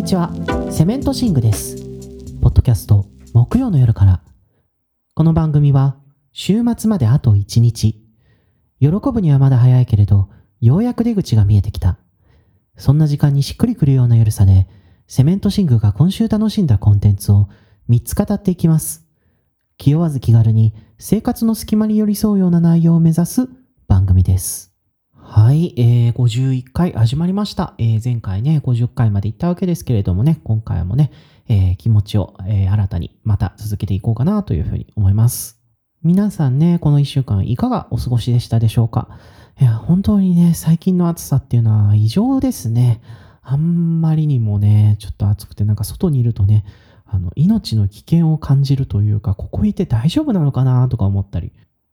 にちは。セメントシングです。ポッドキャスト木曜の夜から。この番組は週末まであと1日。喜ぶにはまだ早いけれどようやく出口が見えてきた。そんな時間にしっくりくるような夜さでセメントシングが今週楽しんだコンテンツを3つ語っていきます。気負わず気軽に生活の隙間に寄り添うような内容を目指す番組です。はい、えー、51回始まりました。えー、前回ね、50回まで行ったわけですけれどもね、今回もね、えー、気持ちを、えー、新たにまた続けていこうかなというふうに思います。皆さんね、この1週間いかがお過ごしでしたでしょうか？いや、本当にね、最近の暑さっていうのは異常ですね。あんまりにもね、ちょっと暑くて、なんか外にいるとね、あの、命の危険を感じるというか、ここいて大丈夫なのかなとか思ったり、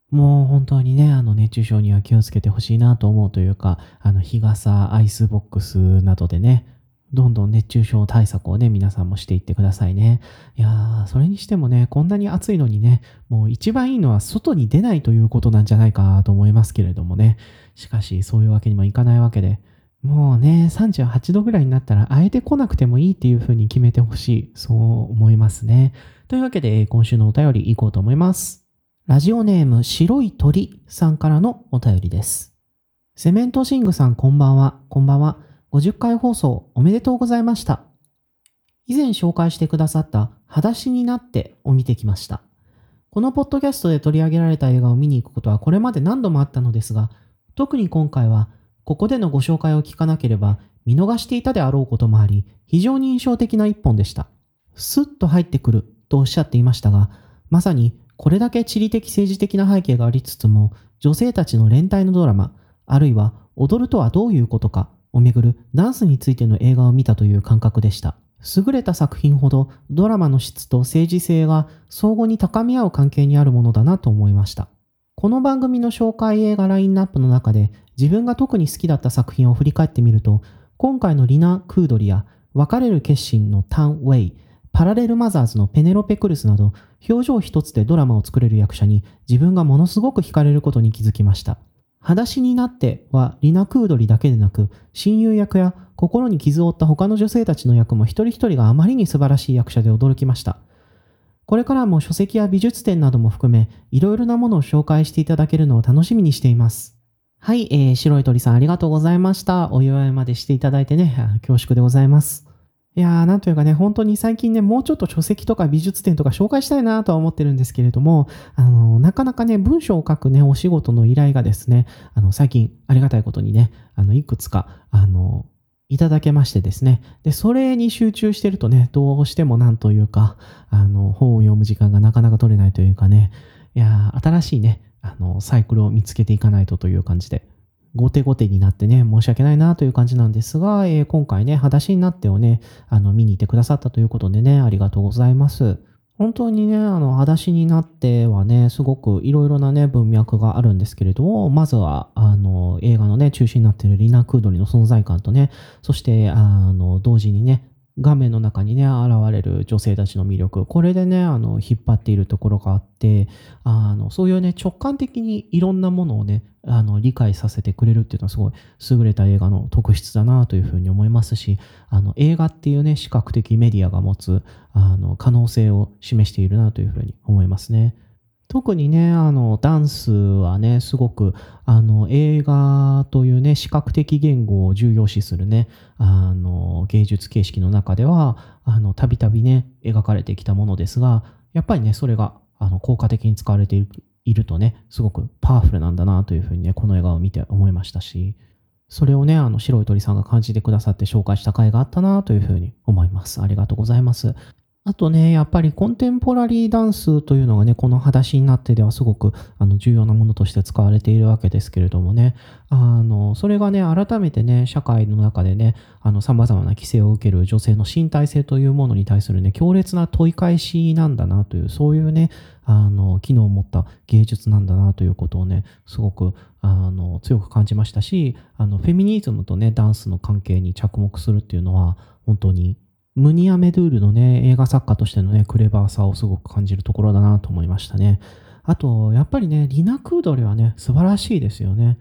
もう本当にね、あの熱中症には気をつけてほしいなと思うというか、あの日傘、アイスボックスなどでね、どんどん熱中症対策をね、皆さんもしていってくださいね。いやー、それにしてもね、こんなに暑いのにね、もう一番いいのは外に出ないということなんじゃないかと思いますけれどもね。しかし、そういうわけにもいかないわけで、もうね、38度ぐらいになったら、あえて来なくてもいいっていう風に決めてほしい。そう思いますね。というわけで、今週のお便り行こうと思います。ラジオネーム白い鳥さんからのお便りです。セメントシングさんこんばんは。こんばんは。50回放送おめでとうございました。以前紹介してくださった裸足になってを見てきました。このポッドキャストで取り上げられた映画を見に行くことはこれまで何度もあったのですが、特に今回はここでのご紹介を聞かなければ見逃していたであろうこともあり、非常に印象的な一本でした。スッと入ってくるとおっしゃっていましたが、まさにこれだけ地理的政治的な背景がありつつも、女性たちの連帯のドラマ、あるいは踊るとはどういうことかをめぐるダンスについての映画を見たという感覚でした。優れた作品ほどドラマの質と政治性が相互に高み合う関係にあるものだなと思いました。この番組の紹介映画ラインナップの中で自分が特に好きだった作品を振り返ってみると、今回のリナ・クードリや別れる決心のタン・ウェイ、パラレルマザーズのペネロペ・クルスなど、表情一つでドラマを作れる役者に自分がものすごく惹かれることに気づきました。裸足になってはリナ・クードリだけでなく、親友役や心に傷を負った他の女性たちの役も一人一人があまりに素晴らしい役者で驚きました。これからも書籍や美術展なども含め、いろいろなものを紹介していただけるのを楽しみにしています。はい、えー、白い鳥さんありがとうございました。お祝いまでしていただいてね、恐縮でございます。いやー、なんというかね、本当に最近ね、もうちょっと書籍とか美術展とか紹介したいなとは思ってるんですけれども、あの、なかなかね、文章を書くね、お仕事の依頼がですね、あの、最近ありがたいことにね、あの、いくつか、あの、いただけましてですね。で、それに集中してるとね、どうしてもなんというか、あの、本を読む時間がなかなか取れないというかね、いや新しいね、あの、サイクルを見つけていかないとという感じで、後手後手になってね、申し訳ないなという感じなんですが、えー、今回ね、裸足になってをね、あの、見に行ってくださったということでね、ありがとうございます。本当にね、あの、裸足になってはね、すごくいろいろなね、文脈があるんですけれども、まずは、あの、映画のね、中心になっているリナ・クードリの存在感とね、そして、あの、同時にね、画面の中にね、現れる女性たちの魅力、これでね、あの、引っ張っているところがあって、あの、そういうね、直感的にいろんなものをね、あの、理解させてくれるっていうのはすごい優れた映画の特質だなというふうに思いますし、あの、映画っていうね、視覚的メディアが持つ、あの、可能性を示しているなというふうに思いますね。特にね、あの、ダンスはね、すごく、あの、映画というね、視覚的言語を重要視するね、あの、芸術形式の中では、あの、たびたびね、描かれてきたものですが、やっぱりね、それが、あの、効果的に使われているいるとね、すごくパワフルなんだなというふうにね、この映画を見て思いましたし、それをね、あの、白い鳥さんが感じてくださって紹介した回があったなというふうに思います。ありがとうございます。あとね、やっぱりコンテンポラリーダンスというのがね、この裸足になってではすごくあの重要なものとして使われているわけですけれどもね、あの、それがね、改めてね、社会の中でね、あの、様々な規制を受ける女性の身体性というものに対するね、強烈な問い返しなんだなという、そういうね、あの、機能を持った芸術なんだなということをね、すごく、あの、強く感じましたし、あの、フェミニズムとね、ダンスの関係に着目するっていうのは、本当にムニア・メドゥールのね、映画作家としてのね、クレバーさをすごく感じるところだなと思いましたね。あと、やっぱりね、リナ・クードリはね、素晴らしいですよね。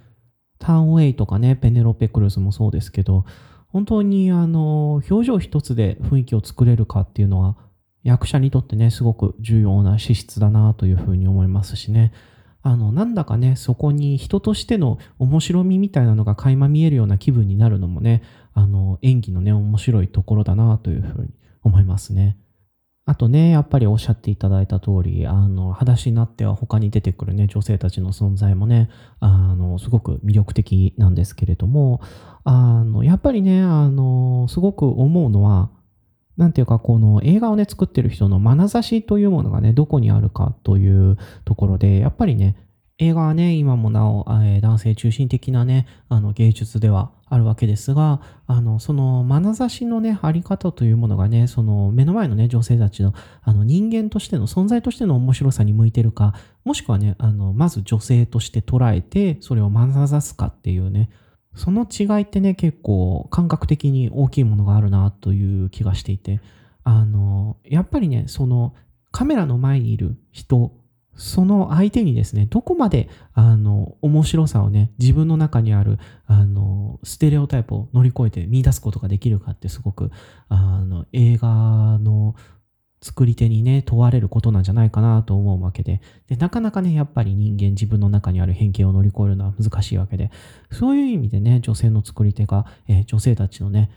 ターンウェイとかね、ペネロペ・クルスもそうですけど、本当にあの、表情一つで雰囲気を作れるかっていうのは、役者にとってね、すごく重要な資質だなというふうに思いますしね。あの、なんだかね、そこに人としての面白みみたいなのが垣間見えるような気分になるのもね、あの、演技のね、面白いところだなというふうに思いますね。あとね、やっぱりおっしゃっていただいた通り、あの、裸足になっては他に出てくるね、女性たちの存在もね、あの、すごく魅力的なんですけれども、あの、やっぱりね、あの、すごく思うのは、なんていうか、この映画をね、作ってる人の眼差しというものがね、どこにあるかというところで、やっぱりね、映画はね、今もなお、え、男性中心的なね、あの芸術ではあるわけですが、あの、その眼差しのね、あり方というものがね、その目の前のね、女性たちの、あの人間としての、存在としての面白さに向いてるか、もしくはね、あの、まず女性として捉えて、それを眼差すかっていうね、その違いってね、結構感覚的に大きいものがあるなという気がしていて、あの、やっぱりね、そのカメラの前にいる人、その相手にですね、どこまで、あの、面白さをね、自分の中にある、あの、ステレオタイプを乗り越えて見出すことができるかってすごく、あの、映画の作り手にね、問われることなんじゃないかなと思うわけで。で、なかなかね、やっぱり人間自分の中にある偏見を乗り越えるのは難しいわけで、そういう意味でね、女性の作り手が、え、女性たちのね、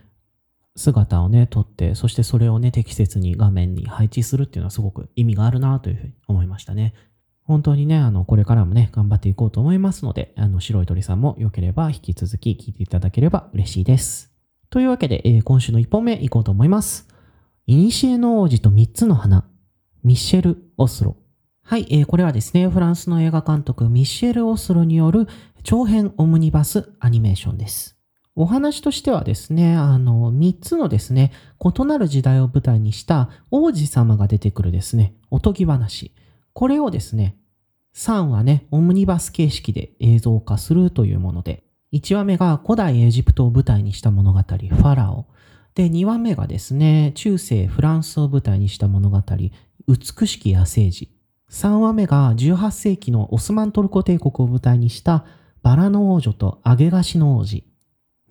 姿をね、撮って、そしてそれをね、適切に画面に配置するっていうのはすごく意味があるなというふうに思いましたね。本当にね、あの、これからもね、頑張っていこうと思いますので、あの、白い鳥さんも良ければ引き続き聞いていただければ嬉しいです。というわけで、えー、今週の1本目いこうと思います。イニシエの王子と3つの花、ミッシェル・オスロ。はい、えー、これはですね、フランスの映画監督ミッシェル・オスロによる長編オムニバスアニメーションです。お話としてはですね、あの、3つのですね、異なる時代を舞台にした王子様が出てくるですね、おとぎ話。これをですね、3話ね、オムニバス形式で映像化するというもので、1話目が古代エジプトを舞台にした物語、ファラオ。で、2話目がですね、中世フランスを舞台にした物語、美しき野生児。3話目が18世紀のオスマントルコ帝国を舞台にしたバラの王女とアゲガシの王子。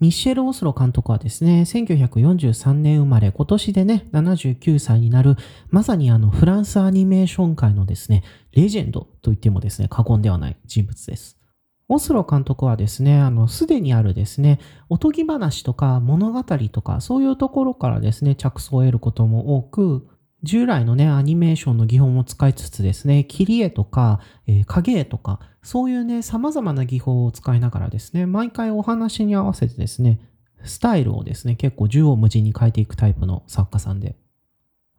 ミッシェル・オスロ監督はですね、1943年生まれ、今年でね、79歳になる、まさにあのフランスアニメーション界のですね、レジェンドと言ってもですね、過言ではない人物です。オスロ監督はですね、あの、すでにあるですね、おとぎ話とか物語とか、そういうところからですね、着想を得ることも多く、従来のね、アニメーションの技法も使いつつですね、切り絵とか、えー、影絵とか、そういうね、様々な技法を使いながらですね、毎回お話に合わせてですね、スタイルをですね、結構縦横無尽に変えていくタイプの作家さんで、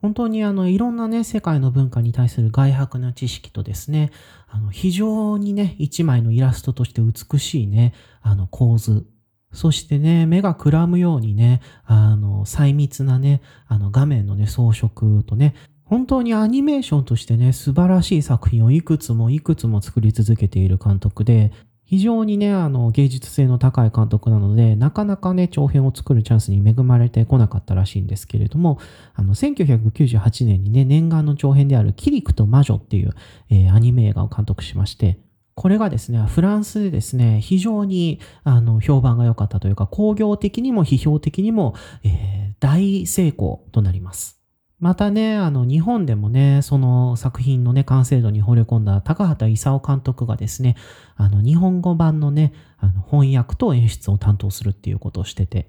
本当にあの、いろんなね、世界の文化に対する外泊な知識とですね、あの、非常にね、一枚のイラストとして美しいね、あの、構図。そしてね、目がくらむようにね、あの、細密なね、あの、画面のね、装飾とね、本当にアニメーションとしてね、素晴らしい作品をいくつもいくつも作り続けている監督で、非常にね、あの、芸術性の高い監督なので、なかなかね、長編を作るチャンスに恵まれてこなかったらしいんですけれども、あの、1998年にね、念願の長編であるキリクと魔女っていう、えー、アニメ映画を監督しまして、これがですね、フランスでですね、非常に、あの、評判が良かったというか、工業的にも批評的にも、えー、大成功となります。またね、あの、日本でもね、その作品のね、完成度に惚れ込んだ高畑勲監督がですね、あの、日本語版のね、あの翻訳と演出を担当するっていうことをしてて、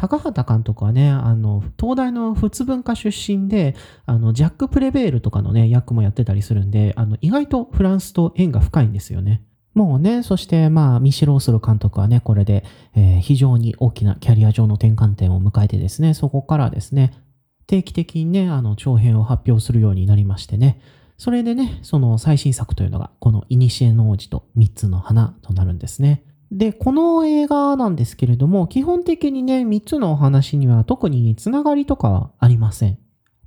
高畑監督はね、あの、東大の仏文化出身で、あの、ジャック・プレベールとかのね、役もやってたりするんで、あの、意外とフランスと縁が深いんですよね。もうね、そしてまあ、ミシロースル監督はね、これで、えー、非常に大きなキャリア上の転換点を迎えてですね、そこからですね、定期的にね、あの、長編を発表するようになりましてね、それでね、その最新作というのが、このイニシエの王子と三つの花となるんですね。で、この映画なんですけれども、基本的にね、三つのお話には特につながりとかはありません。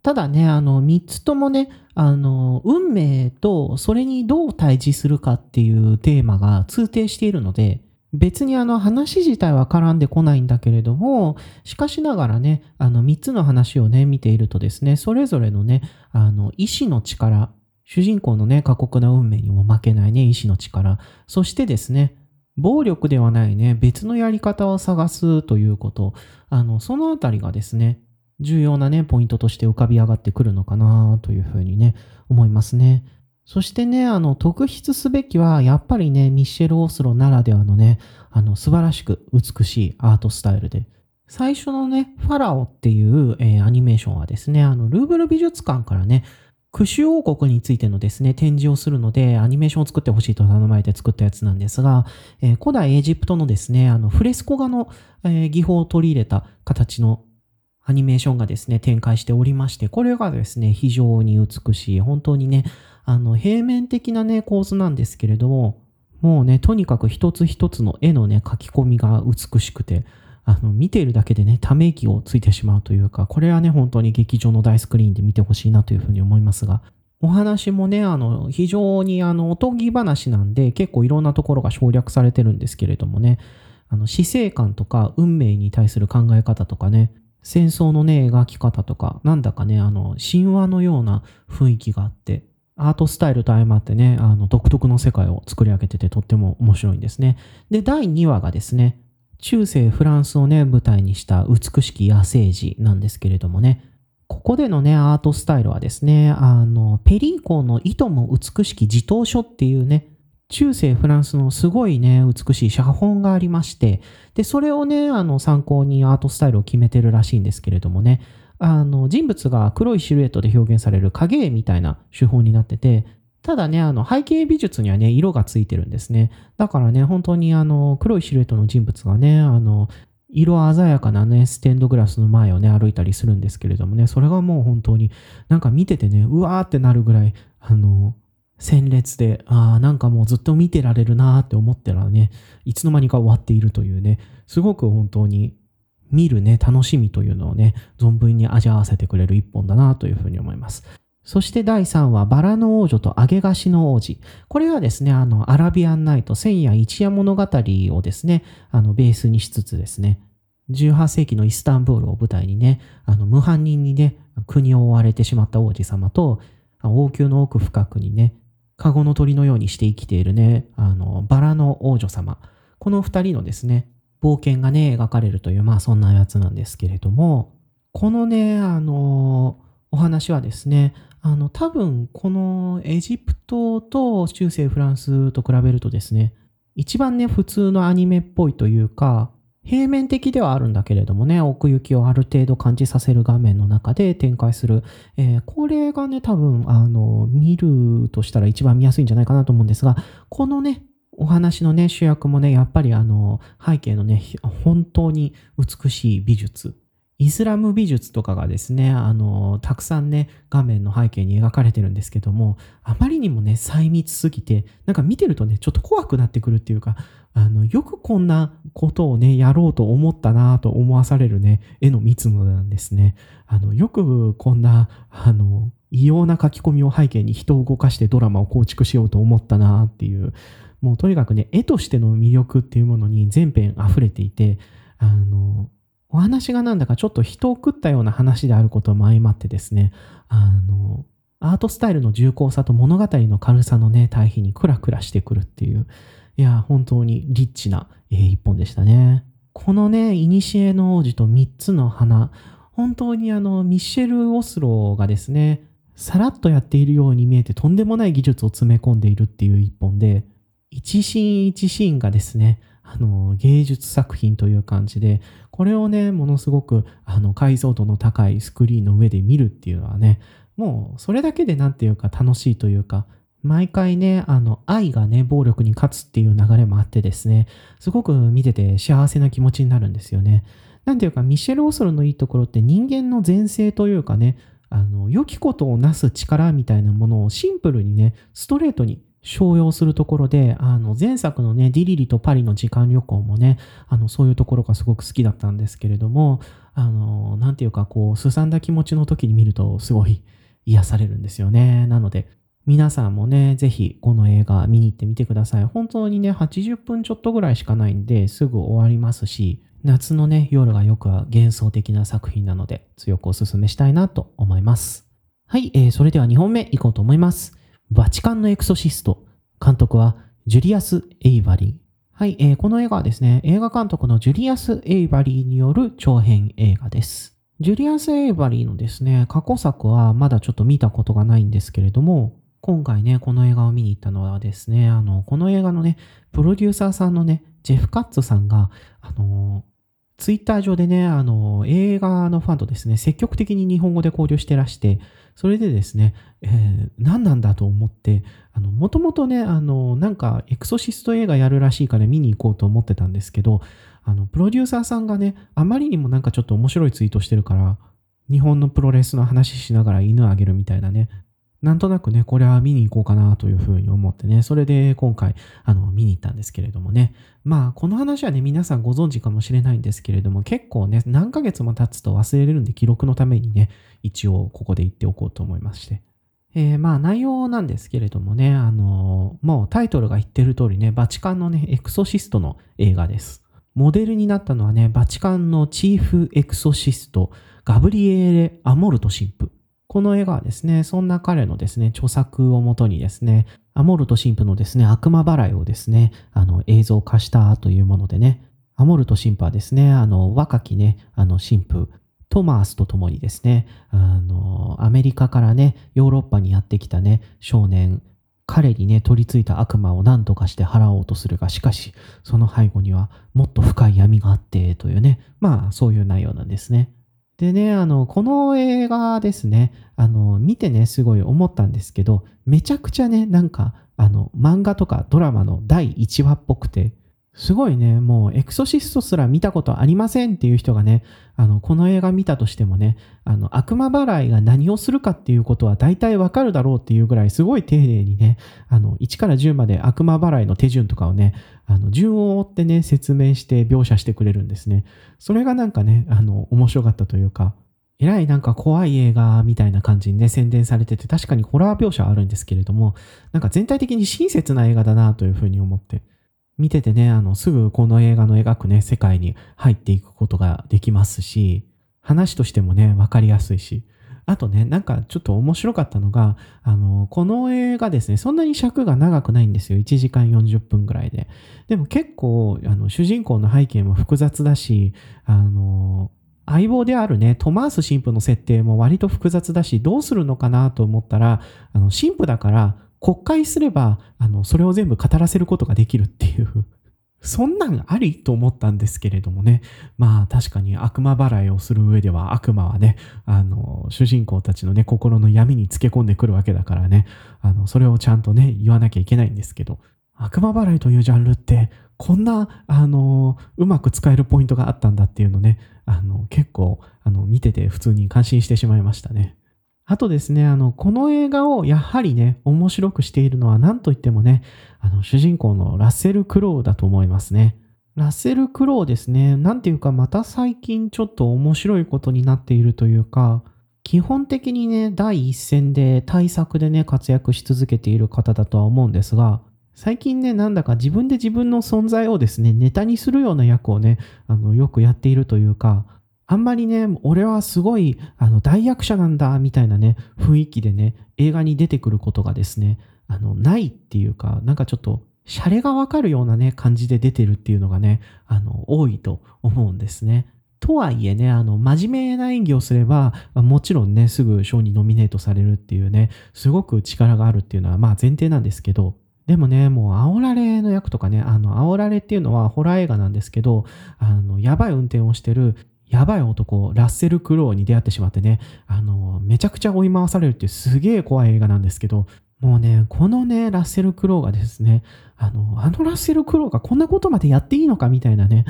ただね、あの、三つともね、あの、運命とそれにどう対峙するかっていうテーマが通底しているので、別にあの話自体は絡んでこないんだけれども、しかしながらね、あの3つの話をね、見ているとですね、それぞれのね、あの意志の力、主人公のね、過酷な運命にも負けないね、意志の力、そしてですね、暴力ではないね、別のやり方を探すということ、あの、そのあたりがですね、重要なね、ポイントとして浮かび上がってくるのかなというふうにね、思いますね。そしてね、あの、特筆すべきは、やっぱりね、ミッシェル・オスロならではのね、あの、素晴らしく美しいアートスタイルで、最初のね、ファラオっていう、えー、アニメーションはですね、あの、ルーブル美術館からね、クシュ王国についてのですね、展示をするので、アニメーションを作ってほしいと頼まれて作ったやつなんですが、えー、古代エジプトのですね、あの、フレスコ画の、えー、技法を取り入れた形のアニメーションがですね、展開しておりまして、これがですね、非常に美しい、本当にね、あの、平面的なね、構図なんですけれども、もうね、とにかく一つ一つの絵のね、書き込みが美しくて、あの、見ているだけでね、ため息をついてしまうというか、これはね、本当に劇場の大スクリーンで見てほしいなというふうに思いますが、お話もね、あの、非常にあの、おとぎ話なんで、結構いろんなところが省略されてるんですけれどもね、あの、死生観とか運命に対する考え方とかね、戦争のね、描き方とか、なんだかね、あの、神話のような雰囲気があって、アートスタイルと相まってね、あの、独特の世界を作り上げててとっても面白いんですね。で、第2話がですね、中世フランスをね、舞台にした美しき野生児なんですけれどもね、ここでのね、アートスタイルはですね、あの、ペリーコの糸も美しき自答書っていうね、中世フランスのすごいね、美しい写本がありまして、で、それをね、あの、参考にアートスタイルを決めてるらしいんですけれどもね、あの、人物が黒いシルエットで表現される影絵みたいな手法になってて、ただね、あの、背景美術にはね、色がついてるんですね。だからね、本当にあの、黒いシルエットの人物がね、あの、色鮮やかなね、ステンドグラスの前をね、歩いたりするんですけれどもね、それがもう本当になんか見ててね、うわーってなるぐらい、あの、鮮烈で、ああ、なんかもうずっと見てられるなーって思ったらね、いつの間にか終わっているというね、すごく本当に見るね、楽しみというのをね、存分に味わわせてくれる一本だなというふうに思います。そして第3話、バラの王女と揚げ菓子の王子。これはですね、あの、アラビアンナイト、千夜一夜物語をですね、あの、ベースにしつつですね、18世紀のイスタンブールを舞台にね、あの、無犯人にね、国を追われてしまった王子様と、王宮の奥深くにね、カゴの鳥のようにして生きているね、あの、バラの王女様。この二人のですね、冒険がね、描かれるという、まあそんなやつなんですけれども、このね、あの、お話はですね、あの、多分、このエジプトと中世フランスと比べるとですね、一番ね、普通のアニメっぽいというか、平面的ではあるんだけれどもね、奥行きをある程度感じさせる画面の中で展開する。えー、これがね、多分、あの、見るとしたら一番見やすいんじゃないかなと思うんですが、このね、お話のね、主役もね、やっぱりあの、背景のね、本当に美しい美術。イスラム美術とかがですね、あの、たくさんね、画面の背景に描かれてるんですけども、あまりにもね、細密すぎて、なんか見てるとね、ちょっと怖くなってくるっていうか、あの、よくこんなことをね、やろうと思ったなと思わされるね、絵の密度なんですね。あの、よくこんな、あの、異様な書き込みを背景に人を動かしてドラマを構築しようと思ったなっていう、もうとにかくね、絵としての魅力っていうものに全編溢れていて、あの、お話がなんだかちょっと人を食ったような話であることも相まってですね、あの、アートスタイルの重厚さと物語の軽さのね、対比にクラクラしてくるっていう、いや、本当にリッチな、えー、一本でしたね。このね、イニシエの王子と三つの花、本当にあの、ミッシェル・オスローがですね、さらっとやっているように見えてとんでもない技術を詰め込んでいるっていう一本で、一シーン一シーンがですね、あの、芸術作品という感じで、これをね、ものすごく、あの、解像度の高いスクリーンの上で見るっていうのはね、もう、それだけでなんていうか楽しいというか、毎回ね、あの、愛がね、暴力に勝つっていう流れもあってですね、すごく見てて幸せな気持ちになるんですよね。なんていうか、ミシェル・オソロのいいところって人間の前世というかね、あの、良きことをなす力みたいなものをシンプルにね、ストレートに商用するところで、あの、前作のね、ディリリとパリの時間旅行もね、あの、そういうところがすごく好きだったんですけれども、あの、なんていうか、こう、すさんだ気持ちの時に見ると、すごい癒されるんですよね。なので、皆さんもね、ぜひこの映画見に行ってみてください。本当にね、80分ちょっとぐらいしかないんで、すぐ終わりますし、夏のね、夜がよくは幻想的な作品なので、強くお勧めしたいなと思います。はい、えー、それでは2本目いこうと思います。バチカンのエクソシスト。監督はジュリアス・エイバリー。はい、えーこの映画はですね、映画監督のジュリアス・エイバリーによる長編映画です。ジュリアス・エイバリーのですね、過去作はまだちょっと見たことがないんですけれども、今回ね、この映画を見に行ったのはですね、あの、この映画のね、プロデューサーさんのね、ジェフ・カッツさんが、あのツイッター上でね、あの、映画のファンとですね、積極的に日本語で交流してらして、それでですね、えー何なんだと思って、もともとね、あの、なんか、エクソシスト映画やるらしいから見に行こうと思ってたんですけど、あの、プロデューサーさんがね、あまりにもなんかちょっと面白いツイートしてるから、日本のプロレスの話しながら犬あげるみたいなね、なんとなくね、これは見に行こうかなというふうに思ってね、それで今回、あの、見に行ったんですけれどもね。まあ、この話はね、皆さんご存知かもしれないんですけれども、結構ね、何ヶ月も経つと忘れれるんで、記録のためにね、一応ここで言っておこうと思いまして。えーまあ内容なんですけれどもね、あのーもうタイトルが言ってる通りね、バチカンのね、エクソシストの映画です。モデルになったのはね、バチカンのチーフエクソシスト、ガブリエーレ・アモルト神父。この映画はですね、そんな彼のですね、著作をもとにですね、アモルト神父のですね、悪魔払いをですね、あの、映像化したというものでね、アモルト神父はですね、あの、若きね、あの、神父、トマースと共にですね、あの、アメリカからね、ヨーロッパにやってきたね、少年、彼にね、取り付いた悪魔を何とかして払おうとするが、しかし、その背後にはもっと深い闇があって、というね、まあ、そういう内容なんですね。でね、あの、この映画ですね、あの、見てね、すごい思ったんですけど、めちゃくちゃね、なんか、あの、漫画とかドラマの第1話っぽくて、すごいね、もうエクソシストすら見たことありませんっていう人がね、あの、この映画見たとしてもね、あの、悪魔払いが何をするかっていうことは大体わかるだろうっていうぐらいすごい丁寧にね、あの、1から10まで悪魔払いの手順とかをね、あの、順を追ってね、説明して描写してくれるんですね。それがなんかね、あの、面白かったというか、えらいなんか怖い映画みたいな感じにね、宣伝されてて、確かにホラー描写あるんですけれども、なんか全体的に親切な映画だなというふうに思って、見ててね、あの、すぐこの映画の描くね、世界に入っていくことができますし、話としてもね、わかりやすいし、あとね、なんかちょっと面白かったのが、あの、この映画ですね、そんなに尺が長くないんですよ。1時間40分ぐらいで。でも結構、あの、主人公の背景も複雑だし、あの、相棒であるね、トマース神父の設定も割と複雑だし、どうするのかなと思ったら、あの、神父だから、国会すれば、あの、それを全部語らせることができるっていう、そんなんありと思ったんですけれどもね。まあ確かに悪魔払いをする上では悪魔はね、あの、主人公たちのね、心の闇につけ込んでくるわけだからね、あの、それをちゃんとね、言わなきゃいけないんですけど、悪魔払いというジャンルって、こんな、あの、うまく使えるポイントがあったんだっていうのね、あの、結構、あの、見てて普通に感心してしまいましたね。あとですね、あの、この映画をやはりね、面白くしているのは何と言ってもね、あの、主人公のラッセル・クロウだと思いますね。ラッセル・クロウですね、なんていうかまた最近ちょっと面白いことになっているというか、基本的にね、第一線で大作でね、活躍し続けている方だとは思うんですが、最近ね、なんだか自分で自分の存在をですね、ネタにするような役をね、あの、よくやっているというか、あんまりね、俺はすごい、あの、大役者なんだ、みたいなね、雰囲気でね、映画に出てくることがですね、あの、ないっていうか、なんかちょっと、シャレがわかるようなね、感じで出てるっていうのがね、あの、多いと思うんですね。とはいえね、あの、真面目な演技をすれば、もちろんね、すぐ賞にノミネートされるっていうね、すごく力があるっていうのは、まあ前提なんですけど、でもね、もう、煽られの役とかね、あの、煽られっていうのはホラー映画なんですけど、あの、やばい運転をしてる、やばい男、ラッセル・クロウに出会ってしまってね、あの、めちゃくちゃ追い回されるっていうすげえ怖い映画なんですけど、もうね、このね、ラッセル・クロウがですね、あの、あのラッセル・クロウがこんなことまでやっていいのかみたいなね、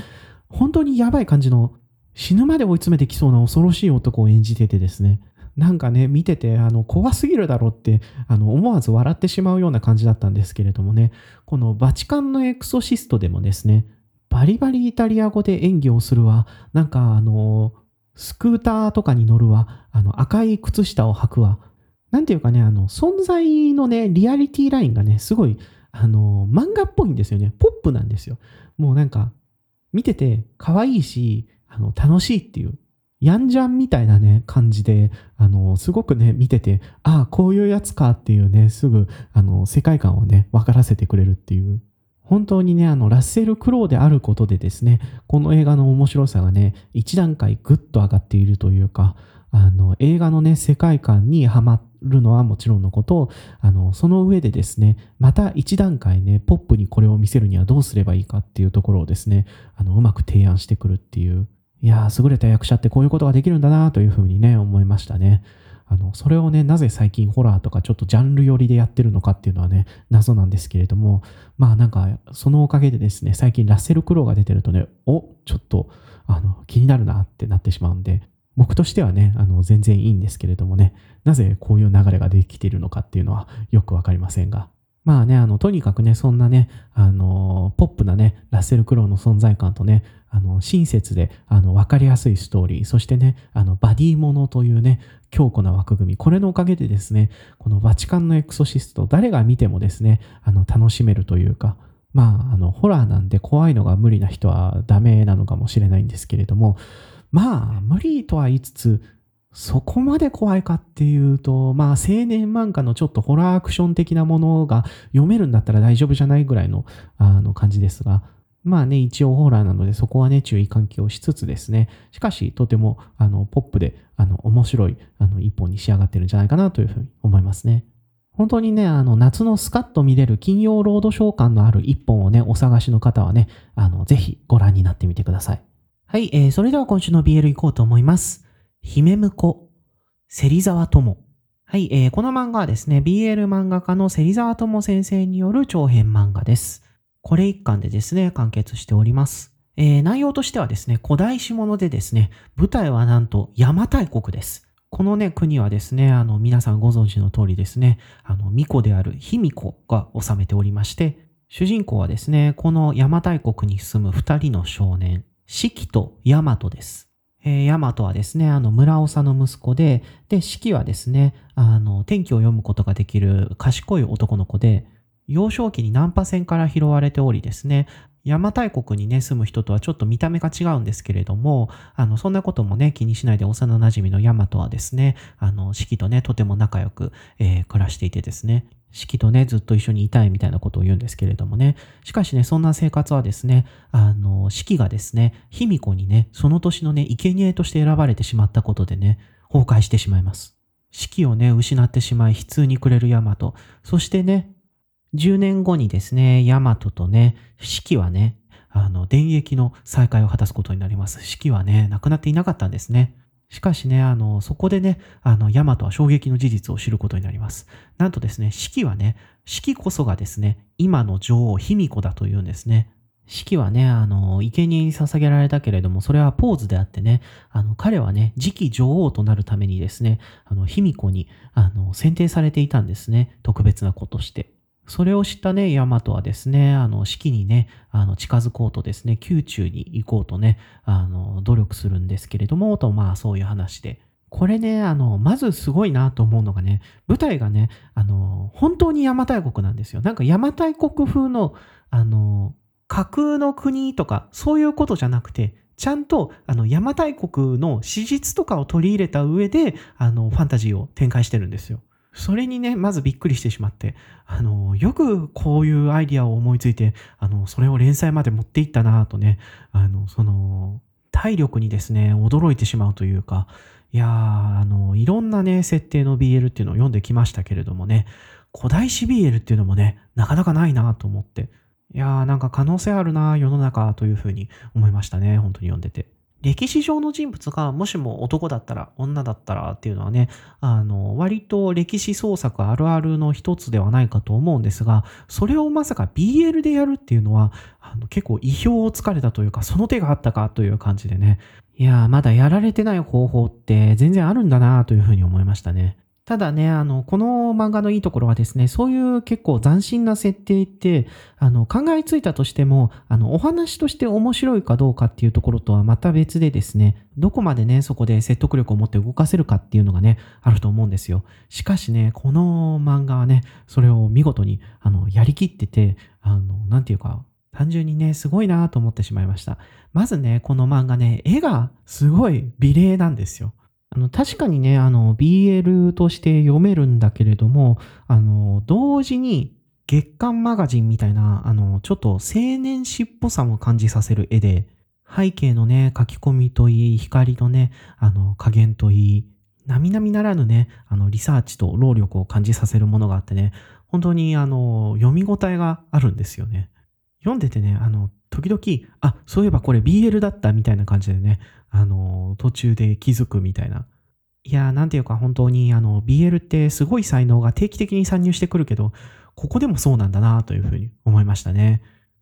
本当にやばい感じの、死ぬまで追い詰めてきそうな恐ろしい男を演じててですね、なんかね、見てて、あの、怖すぎるだろうって、あの、思わず笑ってしまうような感じだったんですけれどもね、このバチカンのエクソシストでもですね、バリバリイタリア語で演技をするわ、なんかあの、スクーターとかに乗るわ、あの、赤い靴下を履くわ、なんていうかね、あの、存在のね、リアリティラインがね、すごい、あの、漫画っぽいんですよね。ポップなんですよ。もうなんか、見てて可愛いし、あの、楽しいっていう、ヤンジャンみたいなね、感じで、あの、すごくね、見てて、ああ、こういうやつかっていうね、すぐ、あの、世界観をね、分からせてくれるっていう。本当にね、あの、ラッセル・クロウであることでですね、この映画の面白さがね、一段階ぐっと上がっているというか、あの、映画のね、世界観にはまるのはもちろんのこと、あの、その上でですね、また一段階ね、ポップにこれを見せるにはどうすればいいかっていうところをですね、あの、うまく提案してくるっていう、いやー、優れた役者ってこういうことができるんだなというふうにね、思いましたね。あの、それをね、なぜ最近ホラーとかちょっとジャンル寄りでやってるのかっていうのはね、謎なんですけれども、まあなんか、そのおかげでですね、最近ラッセル・クロウが出てるとね、お、ちょっと、あの、気になるなってなってしまうんで、僕としてはね、あの、全然いいんですけれどもね、なぜこういう流れができているのかっていうのはよくわかりませんが。まあね、あの、とにかくね、そんなね、あの、ポップなね、ラッセル・クロウの存在感とね、あの、親切で、あの、わかりやすいストーリー、そしてね、あの、バディものというね、強固な枠組み、これのおかげでですね、このバチカンのエクソシスト、誰が見てもですね、あの、楽しめるというか、まあ、あの、ホラーなんで怖いのが無理な人はダメなのかもしれないんですけれども、まあ、無理とは言いつつ、そこまで怖いかっていうと、まあ、青年漫画のちょっとホラーアクション的なものが読めるんだったら大丈夫じゃないぐらいの、あの、感じですが、まあね、一応ホラーなので、そこはね、注意喚起をしつつですね、しかし、とても、あの、ポップで、あの、面白い、あの、一本に仕上がってるんじゃないかなというふうに思いますね。本当にね、あの、夏のスカッと見れる金曜ロードショー感のある一本をね、お探しの方はね、あの、ぜひご覧になってみてください。はい、えー、それでは今週の BL 行こうと思います。姫婿、芹沢智。はい、えー、この漫画はですね、BL 漫画家の芹沢智先生による長編漫画です。これ一巻でですね、完結しております。えー、内容としてはですね、古代史物でですね、舞台はなんと邪馬台国です。このね、国はですね、あの、皆さんご存知の通りですね、あの、巫女である卑弥呼が治めておりまして、主人公はですね、この邪馬台国に住む二人の少年、四季と大和です。えー、大和はですね、あの、村長の息子で、で、四季はですね、あの、天気を読むことができる賢い男の子で、幼少期にナンパ船から拾われておりですね、邪馬台国にね、住む人とはちょっと見た目が違うんですけれども、あの、そんなこともね、気にしないで幼馴染の大和はですね、あの、四季とね、とても仲良く、えー、暮らしていてですね、四季とね、ずっと一緒にいたいみたいなことを言うんですけれどもね。しかしね、そんな生活はですね、あの、四季がですね、卑弥呼にね、その年のね、生贄として選ばれてしまったことでね、崩壊してしまいます。四季をね、失ってしまい、悲痛に暮れる大和。そしてね、10年後にですね、大和とね、四季はね、あの、電撃の再会を果たすことになります。四季はね、亡くなっていなかったんですね。しかしね、あの、そこでね、あの、ヤマトは衝撃の事実を知ることになります。なんとですね、四季はね、四季こそがですね、今の女王、卑弥呼だというんですね。四季はね、あの、生贄に捧げられたけれども、それはポーズであってね、あの、彼はね、次期女王となるためにですね、あの、卑弥呼に、あの、選定されていたんですね。特別な子として。それを知ったね、ヤマトはですね、あの、四季にね、あの、近づこうとですね、宮中に行こうとね、あの、努力するんですけれども、と、まあ、そういう話で。これね、あの、まずすごいなと思うのがね、舞台がね、あの、本当に邪馬台国なんですよ。なんか邪馬台国風の、あの、架空の国とか、そういうことじゃなくて、ちゃんと、あの、邪馬台国の史実とかを取り入れた上で、あの、ファンタジーを展開してるんですよ。それにね、まずびっくりしてしまって、あの、よくこういうアイディアを思いついて、あの、それを連載まで持っていったなとね、あの、その、体力にですね、驚いてしまうというか、いやー、あの、いろんなね、設定の BL っていうのを読んできましたけれどもね、古代史 BL っていうのもね、なかなかないなと思って、いやー、なんか可能性あるな世の中というふうに思いましたね、本当に読んでて。歴史上の人物がもしも男だったら女だったらっていうのはね、あの、割と歴史創作あるあるの一つではないかと思うんですが、それをまさか BL でやるっていうのは、あの結構意表をつかれたというか、その手があったかという感じでね、いや、まだやられてない方法って全然あるんだなというふうに思いましたね。ただね、あの、この漫画のいいところはですね、そういう結構斬新な設定って、あの、考えついたとしても、あの、お話として面白いかどうかっていうところとはまた別でですね、どこまでね、そこで説得力を持って動かせるかっていうのがね、あると思うんですよ。しかしね、この漫画はね、それを見事に、あの、やりきってて、あの、なんていうか、単純にね、すごいなと思ってしまいました。まずね、この漫画ね、絵がすごい美麗なんですよ。あの確かにね、あの、BL として読めるんだけれども、あの、同時に月刊マガジンみたいな、あの、ちょっと青年誌っぽさも感じさせる絵で、背景のね、書き込みといい、光のね、あの、加減といい、並々ならぬね、あの、リサーチと労力を感じさせるものがあってね、本当に、あの、読み応えがあるんですよね。読んでてね、あの、時々、あ、そういえばこれ BL だったみたいな感じでね、あの、途中で気づくみたいな。いやー、なんていうか本当に、あの、BL ってすごい才能が定期的に参入してくるけど、ここでもそうなんだなというふうに思いましたね。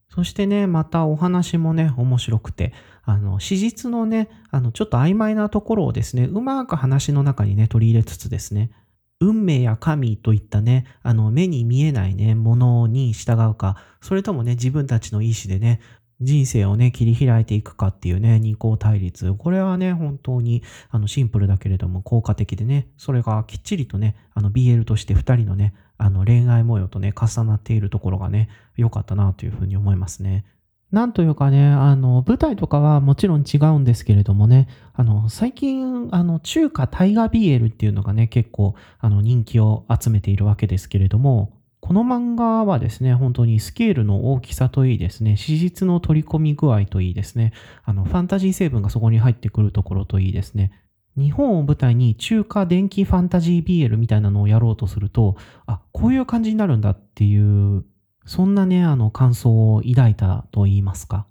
そしてね、またお話もね、面白くて、あの、史実のね、あの、ちょっと曖昧なところをですね、うまく話の中にね、取り入れつつですね、運命や神といったね、あの、目に見えないね、ものに従うか、それともね、自分たちの意志でね、人生をね、切り開いていくかっていうね、二項対立。これはね、本当に、あの、シンプルだけれども効果的でね、それがきっちりとね、あの、BL として二人のね、あの、恋愛模様とね、重なっているところがね、良かったなというふうに思いますね。なんというかね、あの、舞台とかはもちろん違うんですけれどもね、あの、最近、あの、中華大河 BL っていうのがね、結構、あの、人気を集めているわけですけれども、この漫画はですね、本当にスケールの大きさといいですね、史実の取り込み具合といいですね、あの、ファンタジー成分がそこに入ってくるところといいですね、日本を舞台に中華電気ファンタジー BL みたいなのをやろうとすると、あ、こういう感じになるんだっていう、そんなね、あの、感想を抱いたと言いますか。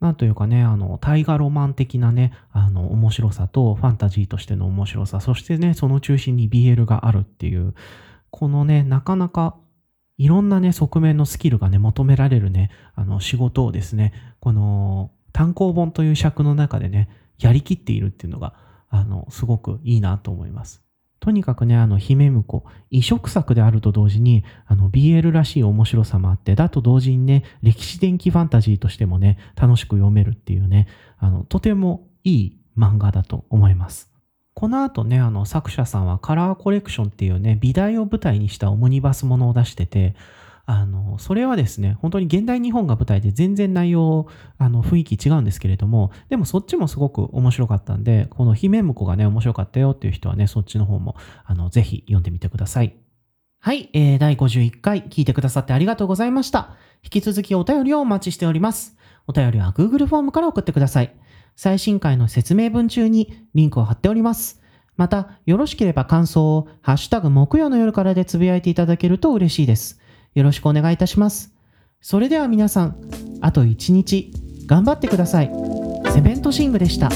なんというかね、あの、大河ロマン的なね、あの、面白さとファンタジーとしての面白さ、そしてね、その中心に BL があるっていう、このね、なかなかいろんなね、側面のスキルがね、求められるね、あの、仕事をですね、この、単行本という尺の中でね、やりきっているっていうのが、あの、すごくいいなと思います。とにかくね、あの、姫婿、異色作であると同時に、あの、BL らしい面白さもあって、だと同時にね、歴史伝記ファンタジーとしてもね、楽しく読めるっていうね、あの、とてもいい漫画だと思います。この後ね、あの、作者さんはカラーコレクションっていうね、美大を舞台にしたオムニバスものを出してて、あの、それはですね、本当に現代日本が舞台で全然内容、あの、雰囲気違うんですけれども、でもそっちもすごく面白かったんで、この姫婿がね、面白かったよっていう人はね、そっちの方も、あの、ぜひ読んでみてください。はい、えー、第51回聞いてくださってありがとうございました。引き続きお便りをお待ちしております。お便りは Google フォームから送ってください。最新回の説明文中にリンクを貼っております。また、よろしければ感想を、ハッシュタグ木曜の夜からでつぶやいていただけると嬉しいです。よろしくお願いいたします。それでは皆さん、あと一日、頑張ってください。セメントシングでした。